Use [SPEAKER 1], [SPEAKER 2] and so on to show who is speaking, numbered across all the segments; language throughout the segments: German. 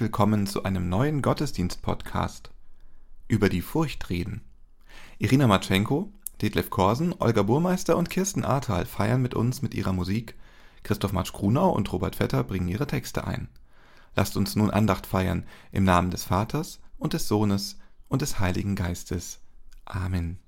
[SPEAKER 1] Willkommen zu einem neuen Gottesdienst-Podcast über die Furcht reden. Irina Matschenko, Detlef Korsen, Olga Burmeister und Kirsten Ahrtal feiern mit uns mit ihrer Musik. Christoph Matsch-Grunau und Robert Vetter bringen ihre Texte ein. Lasst uns nun Andacht feiern im Namen des Vaters und des Sohnes und des Heiligen Geistes. Amen.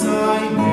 [SPEAKER 2] Hören wir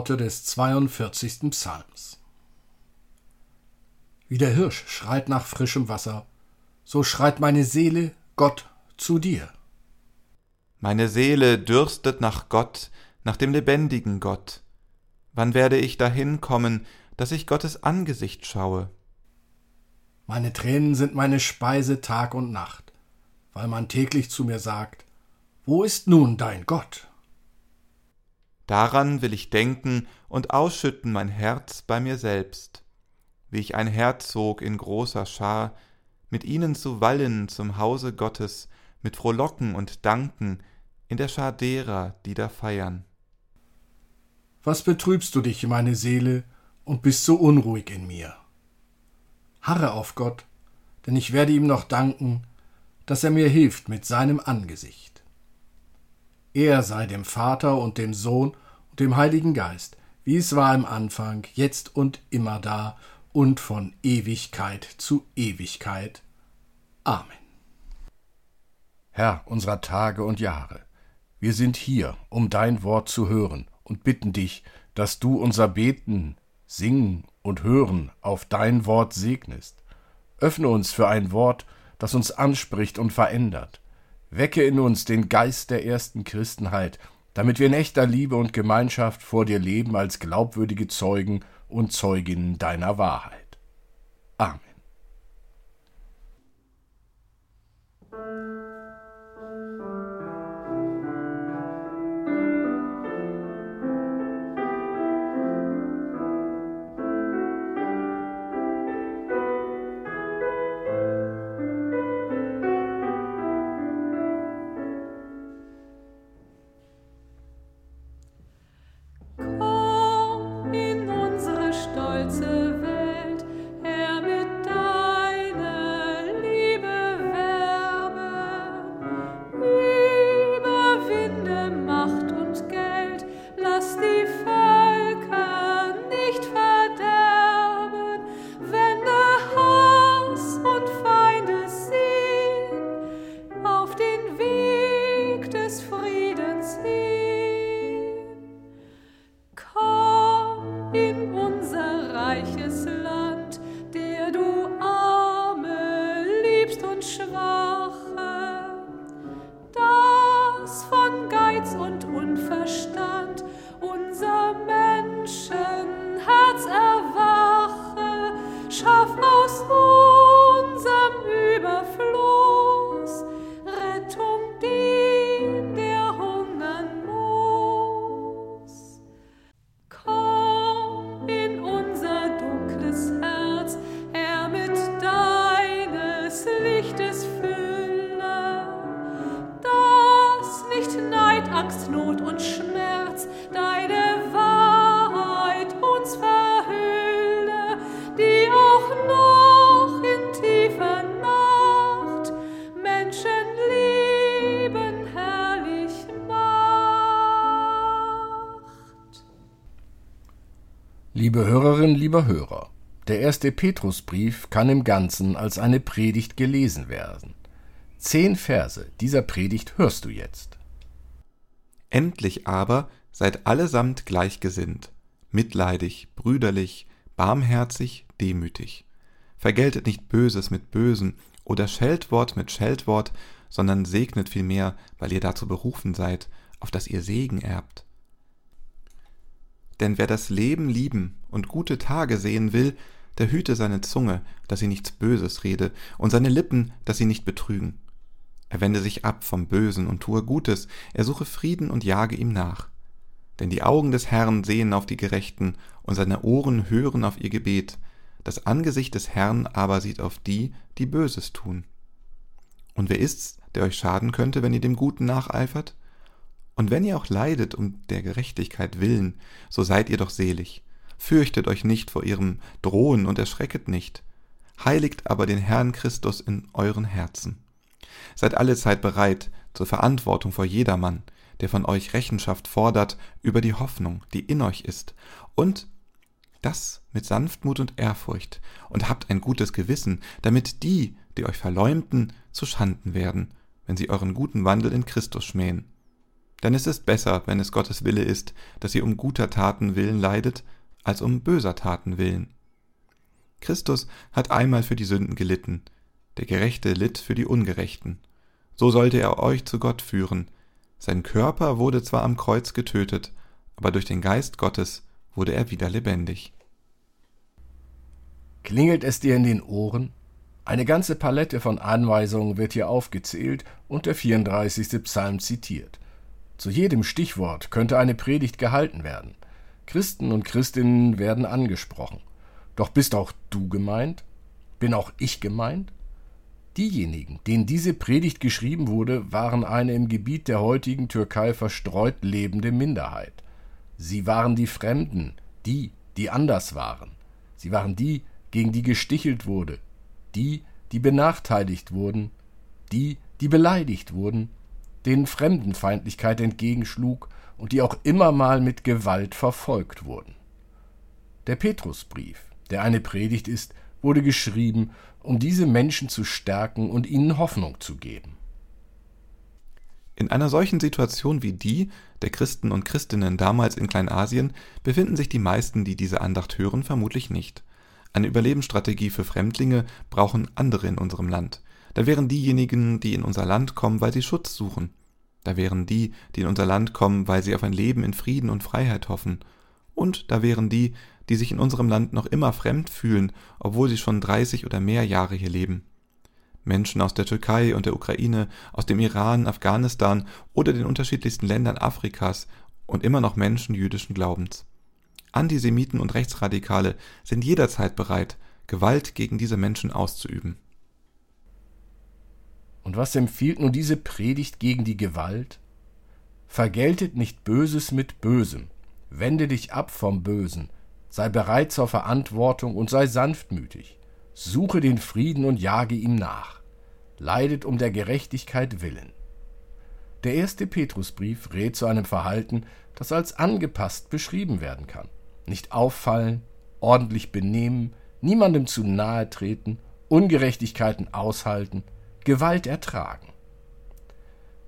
[SPEAKER 2] Worte des 42. Psalms. Wie der Hirsch schreit nach frischem Wasser, so schreit meine Seele Gott zu dir.
[SPEAKER 1] Meine Seele dürstet nach Gott, nach dem lebendigen Gott. Wann werde ich dahin kommen, dass ich Gottes Angesicht schaue?
[SPEAKER 2] Meine Tränen sind meine Speise Tag und Nacht, weil man täglich zu mir sagt, Wo ist nun dein Gott?
[SPEAKER 1] Daran will ich denken und ausschütten mein Herz bei mir selbst, wie ich ein Herzog in großer Schar, mit ihnen zu wallen zum Hause Gottes, mit Frohlocken und Danken, in der Schar derer, die da feiern.
[SPEAKER 2] Was betrübst du dich, meine Seele, und bist so unruhig in mir? Harre auf Gott, denn ich werde ihm noch danken, dass er mir hilft mit seinem Angesicht. Er sei dem Vater und dem Sohn und dem Heiligen Geist, wie es war im Anfang, jetzt und immer da und von Ewigkeit zu Ewigkeit. Amen.
[SPEAKER 3] Herr unserer Tage und Jahre, wir sind hier, um dein Wort zu hören und bitten dich, dass du unser Beten, Singen und Hören auf dein Wort segnest. Öffne uns für ein Wort, das uns anspricht und verändert. Wecke in uns den Geist der ersten Christenheit, damit wir in echter Liebe und Gemeinschaft vor dir leben als glaubwürdige Zeugen und Zeuginnen deiner Wahrheit. Amen. Lieber Hörer, der erste Petrusbrief kann im Ganzen als eine Predigt gelesen werden. Zehn Verse dieser Predigt hörst du jetzt.
[SPEAKER 1] Endlich aber seid allesamt gleichgesinnt, mitleidig, brüderlich, barmherzig, demütig. Vergeltet nicht Böses mit Bösen oder Scheltwort mit Scheltwort, sondern segnet vielmehr, weil ihr dazu berufen seid, auf dass ihr Segen erbt. Denn wer das Leben lieben und gute Tage sehen will, der hüte seine Zunge, dass sie nichts Böses rede, und seine Lippen, dass sie nicht betrügen. Er wende sich ab vom Bösen und tue Gutes, er suche Frieden und jage ihm nach. Denn die Augen des Herrn sehen auf die Gerechten, und seine Ohren hören auf ihr Gebet, das Angesicht des Herrn aber sieht auf die, die Böses tun. Und wer ist's, der euch schaden könnte, wenn ihr dem Guten nacheifert? Und wenn ihr auch leidet um der Gerechtigkeit willen, so seid ihr doch selig. Fürchtet euch nicht vor ihrem Drohen und erschrecket nicht. Heiligt aber den Herrn Christus in euren Herzen. Seid allezeit bereit zur Verantwortung vor jedermann, der von euch Rechenschaft fordert über die Hoffnung, die in euch ist, und das mit Sanftmut und Ehrfurcht, und habt ein gutes Gewissen, damit die, die euch verleumden, zu Schanden werden, wenn sie euren guten Wandel in Christus schmähen. Denn es ist besser, wenn es Gottes Wille ist, dass ihr um guter Taten willen leidet, als um böser Taten willen. Christus hat einmal für die Sünden gelitten, der Gerechte litt für die Ungerechten. So sollte er euch zu Gott führen. Sein Körper wurde zwar am Kreuz getötet, aber durch den Geist Gottes wurde er wieder lebendig.
[SPEAKER 3] Klingelt es dir in den Ohren? Eine ganze Palette von Anweisungen wird hier aufgezählt und der 34. Psalm zitiert. Zu jedem Stichwort könnte eine Predigt gehalten werden. Christen und Christinnen werden angesprochen. Doch bist auch du gemeint? Bin auch ich gemeint? Diejenigen, denen diese Predigt geschrieben wurde, waren eine im Gebiet der heutigen Türkei verstreut lebende Minderheit. Sie waren die Fremden, die, die anders waren. Sie waren die, gegen die gestichelt wurde, die, die benachteiligt wurden, die, die beleidigt wurden, denen Fremdenfeindlichkeit entgegenschlug und die auch immer mal mit Gewalt verfolgt wurden. Der Petrusbrief, der eine Predigt ist, wurde geschrieben, um diese Menschen zu stärken und ihnen Hoffnung zu geben.
[SPEAKER 1] In einer solchen Situation wie die der Christen und Christinnen damals in Kleinasien befinden sich die meisten, die diese Andacht hören, vermutlich nicht. Eine Überlebensstrategie für Fremdlinge brauchen andere in unserem Land. Da wären diejenigen, die in unser Land kommen, weil sie Schutz suchen. Da wären die, die in unser Land kommen, weil sie auf ein Leben in Frieden und Freiheit hoffen. Und da wären die, die sich in unserem Land noch immer fremd fühlen, obwohl sie schon 30 oder mehr Jahre hier leben. Menschen aus der Türkei und der Ukraine, aus dem Iran, Afghanistan oder den unterschiedlichsten Ländern Afrikas und immer noch Menschen jüdischen Glaubens. Antisemiten und Rechtsradikale sind jederzeit bereit, Gewalt gegen diese Menschen auszuüben.
[SPEAKER 3] Und was empfiehlt nun diese Predigt gegen die Gewalt? Vergeltet nicht Böses mit Bösem, wende dich ab vom Bösen, sei bereit zur Verantwortung und sei sanftmütig, suche den Frieden und jage ihm nach, leidet um der Gerechtigkeit willen. Der erste Petrusbrief rät zu einem Verhalten, das als angepasst beschrieben werden kann. Nicht auffallen, ordentlich benehmen, niemandem zu nahe treten, Ungerechtigkeiten aushalten, Gewalt ertragen.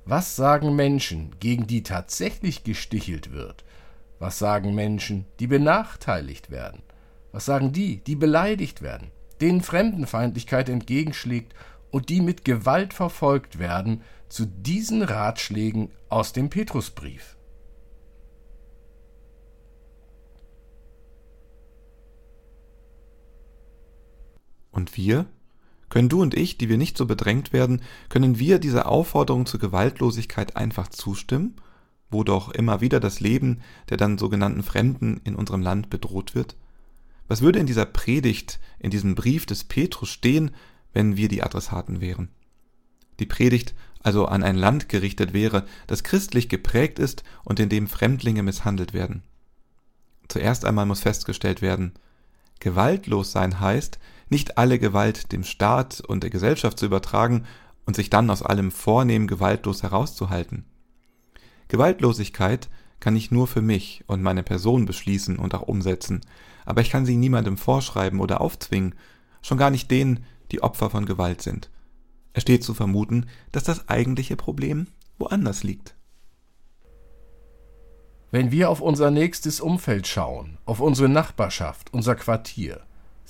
[SPEAKER 3] Was sagen Menschen, gegen die tatsächlich gestichelt wird? Was sagen Menschen, die benachteiligt werden? Was sagen die, die beleidigt werden, denen Fremdenfeindlichkeit entgegenschlägt und die mit Gewalt verfolgt werden, zu diesen Ratschlägen aus dem Petrusbrief?
[SPEAKER 1] Und wir? Können du und ich, die wir nicht so bedrängt werden, können wir dieser Aufforderung zur Gewaltlosigkeit einfach zustimmen, wo doch immer wieder das Leben der dann sogenannten Fremden in unserem Land bedroht wird? Was würde in dieser Predigt, in diesem Brief des Petrus stehen, wenn wir die Adressaten wären? Die Predigt also an ein Land gerichtet wäre, das christlich geprägt ist und in dem Fremdlinge misshandelt werden. Zuerst einmal muss festgestellt werden, gewaltlos sein heißt, nicht alle Gewalt dem Staat und der Gesellschaft zu übertragen und sich dann aus allem vornehm gewaltlos herauszuhalten. Gewaltlosigkeit kann ich nur für mich und meine Person beschließen und auch umsetzen, aber ich kann sie niemandem vorschreiben oder aufzwingen, schon gar nicht denen, die Opfer von Gewalt sind. Es steht zu vermuten, dass das eigentliche Problem woanders liegt.
[SPEAKER 3] Wenn wir auf unser nächstes Umfeld schauen, auf unsere Nachbarschaft, unser Quartier,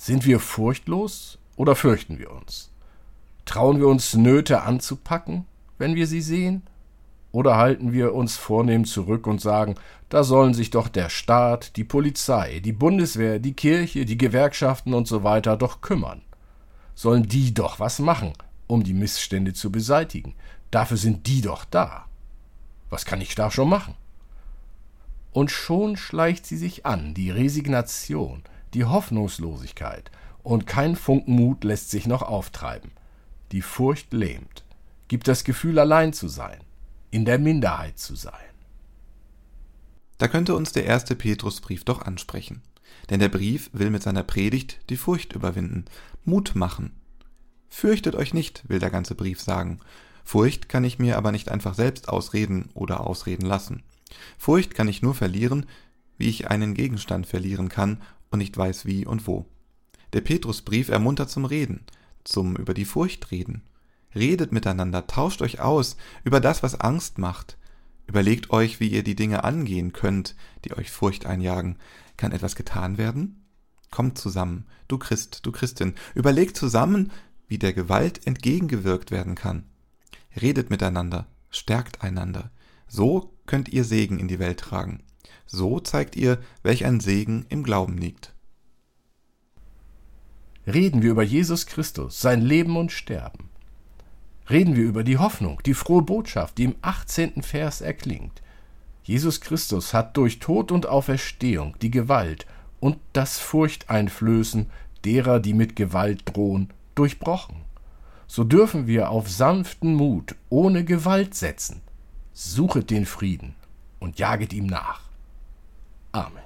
[SPEAKER 3] sind wir furchtlos oder fürchten wir uns? Trauen wir uns Nöte anzupacken, wenn wir sie sehen? Oder halten wir uns vornehm zurück und sagen, da sollen sich doch der Staat, die Polizei, die Bundeswehr, die Kirche, die Gewerkschaften und so weiter doch kümmern? Sollen die doch was machen, um die Missstände zu beseitigen? Dafür sind die doch da. Was kann ich da schon machen? Und schon schleicht sie sich an, die Resignation, die Hoffnungslosigkeit, und kein Funken Mut lässt sich noch auftreiben. Die Furcht lähmt, gibt das Gefühl, allein zu sein, in der Minderheit zu sein.
[SPEAKER 1] Da könnte uns der erste Petrusbrief doch ansprechen. Denn der Brief will mit seiner Predigt die Furcht überwinden, Mut machen. Fürchtet euch nicht, will der ganze Brief sagen. Furcht kann ich mir aber nicht einfach selbst ausreden oder ausreden lassen. Furcht kann ich nur verlieren, wie ich einen Gegenstand verlieren kann und nicht weiß wie und wo. Der Petrusbrief ermuntert zum Reden, zum über die Furcht reden. Redet miteinander, tauscht euch aus über das, was Angst macht. Überlegt euch, wie ihr die Dinge angehen könnt, die euch Furcht einjagen. Kann etwas getan werden? Kommt zusammen, du Christ, du Christin, überlegt zusammen, wie der Gewalt entgegengewirkt werden kann. Redet miteinander, stärkt einander. So könnt ihr Segen in die Welt tragen. So zeigt ihr, welch ein Segen im Glauben liegt.
[SPEAKER 3] Reden wir über Jesus Christus, sein Leben und Sterben. Reden wir über die Hoffnung, die frohe Botschaft, die im 18. Vers erklingt. Jesus Christus hat durch Tod und Auferstehung die Gewalt und das Furchteinflößen derer, die mit Gewalt drohen, durchbrochen. So dürfen wir auf sanften Mut ohne Gewalt setzen. Suchet den Frieden und jaget ihm nach. Amen.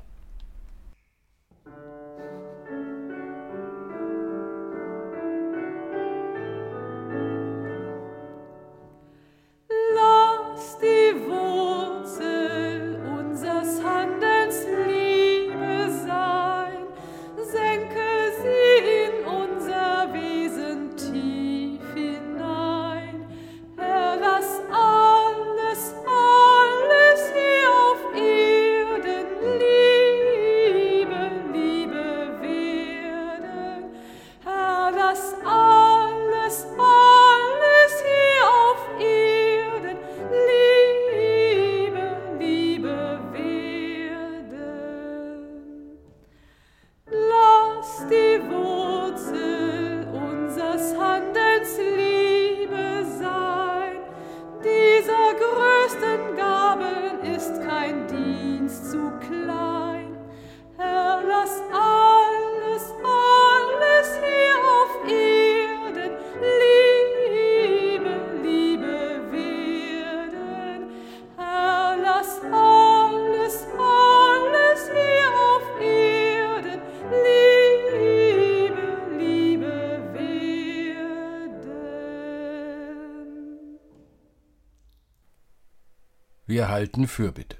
[SPEAKER 3] Wir halten Fürbitte.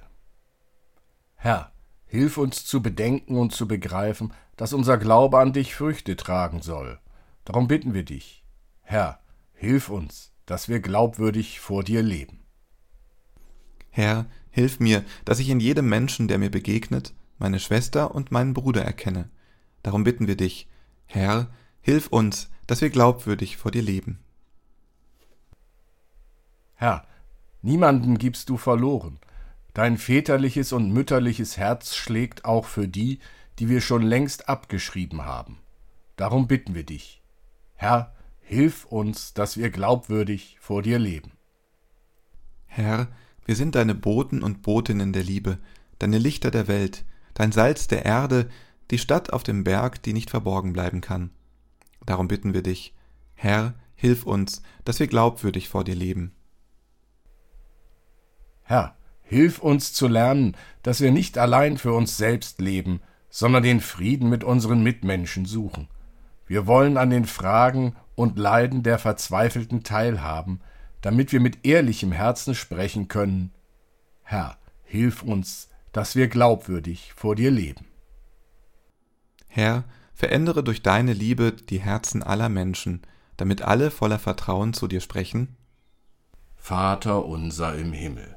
[SPEAKER 3] Herr, hilf uns zu bedenken und zu begreifen, dass unser Glaube an dich Früchte tragen soll. Darum bitten wir dich. Herr, hilf uns, dass wir glaubwürdig vor dir leben.
[SPEAKER 1] Herr, hilf mir, dass ich in jedem Menschen, der mir begegnet, meine Schwester und meinen Bruder erkenne. Darum bitten wir dich. Herr, hilf uns, dass wir glaubwürdig vor dir leben.
[SPEAKER 3] Herr, Niemanden gibst du verloren. Dein väterliches und mütterliches Herz schlägt auch für die, die wir schon längst abgeschrieben haben. Darum bitten wir dich. Herr, hilf uns, dass wir glaubwürdig vor dir leben.
[SPEAKER 1] Herr, wir sind deine Boten und Botinnen der Liebe, deine Lichter der Welt, dein Salz der Erde, die Stadt auf dem Berg, die nicht verborgen bleiben kann. Darum bitten wir dich, Herr, hilf uns, dass wir glaubwürdig vor dir leben.
[SPEAKER 3] Herr, hilf uns zu lernen, dass wir nicht allein für uns selbst leben, sondern den Frieden mit unseren Mitmenschen suchen. Wir wollen an den Fragen und Leiden der Verzweifelten teilhaben, damit wir mit ehrlichem Herzen sprechen können. Herr, hilf uns, dass wir glaubwürdig vor dir leben.
[SPEAKER 1] Herr, verändere durch deine Liebe die Herzen aller Menschen, damit alle voller Vertrauen zu dir sprechen.
[SPEAKER 3] Vater unser im Himmel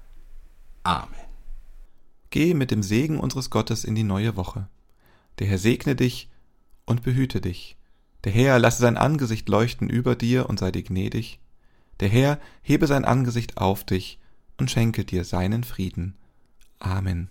[SPEAKER 3] Amen.
[SPEAKER 1] Geh mit dem Segen unseres Gottes in die neue Woche. Der Herr segne dich und behüte dich. Der Herr lasse sein Angesicht leuchten über dir und sei dir gnädig. Der Herr hebe sein Angesicht auf dich und schenke dir seinen Frieden. Amen.